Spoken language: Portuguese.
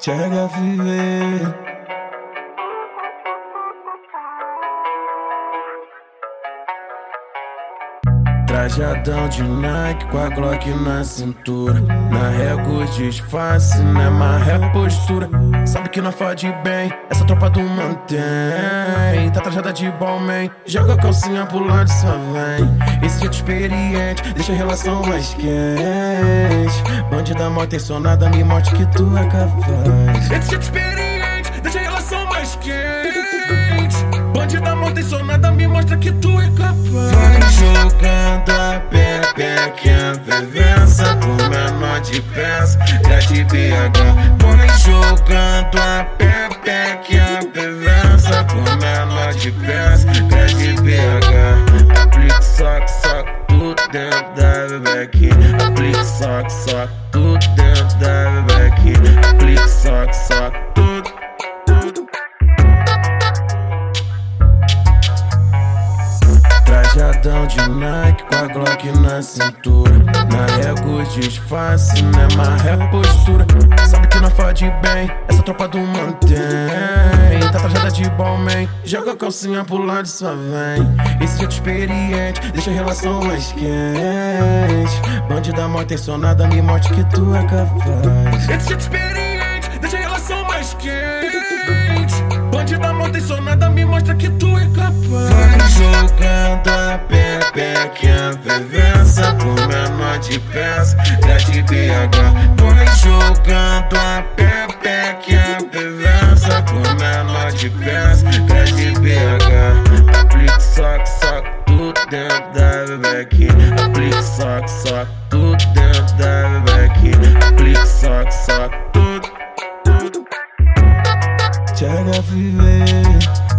THFV Trajadão de Nike com a Glock na cintura. Na régua disfarce, né, mas é postura. Sabe que não fode bem, essa tropa do mantém Tá trajada de bom man, joga a calcinha pro lado e só vem. Esse jeito experiente, deixa a relação mais quente. Bandida mal intencionada, me morte que tu é capaz. Esse jeito experiente, deixa a relação mais quente. Bandida mal intencionada, me mostra que tu é capaz. Vai jogando a pepequinha Vivença por menor de peça Já de BH Vai jogando a pepequinha Vivença por menor de peça Já de BH Aplique soco, soco tudo dentro da bebequinha Aplique soco, soco tudo dentro da bebequinha Aplique soco, soco tudo. Trajadão de Nike com a Glock na cintura. Na régua disfarce, né, mas é postura. Sabe que não fode bem, essa tropa do mantém de bom man, joga a calcinha pro lado e só vem. Esse jeito experiente, deixa a relação mais quente. Bandida mal intencionada, me morte que tu é capaz. Esse jeito experiente, deixa a relação mais quente. Bandida mal intencionada, me mostra que tu é capaz. Vai jogando a pepequinha Vivença por menor de peça Já de BH Vai jogando a pepequinha de peça Já de BH Aplique soco, soco tudo dentro da bebequinha Aplique soco, soco tudo dentro da bebequinha Aplique soco, soco tudo. THFV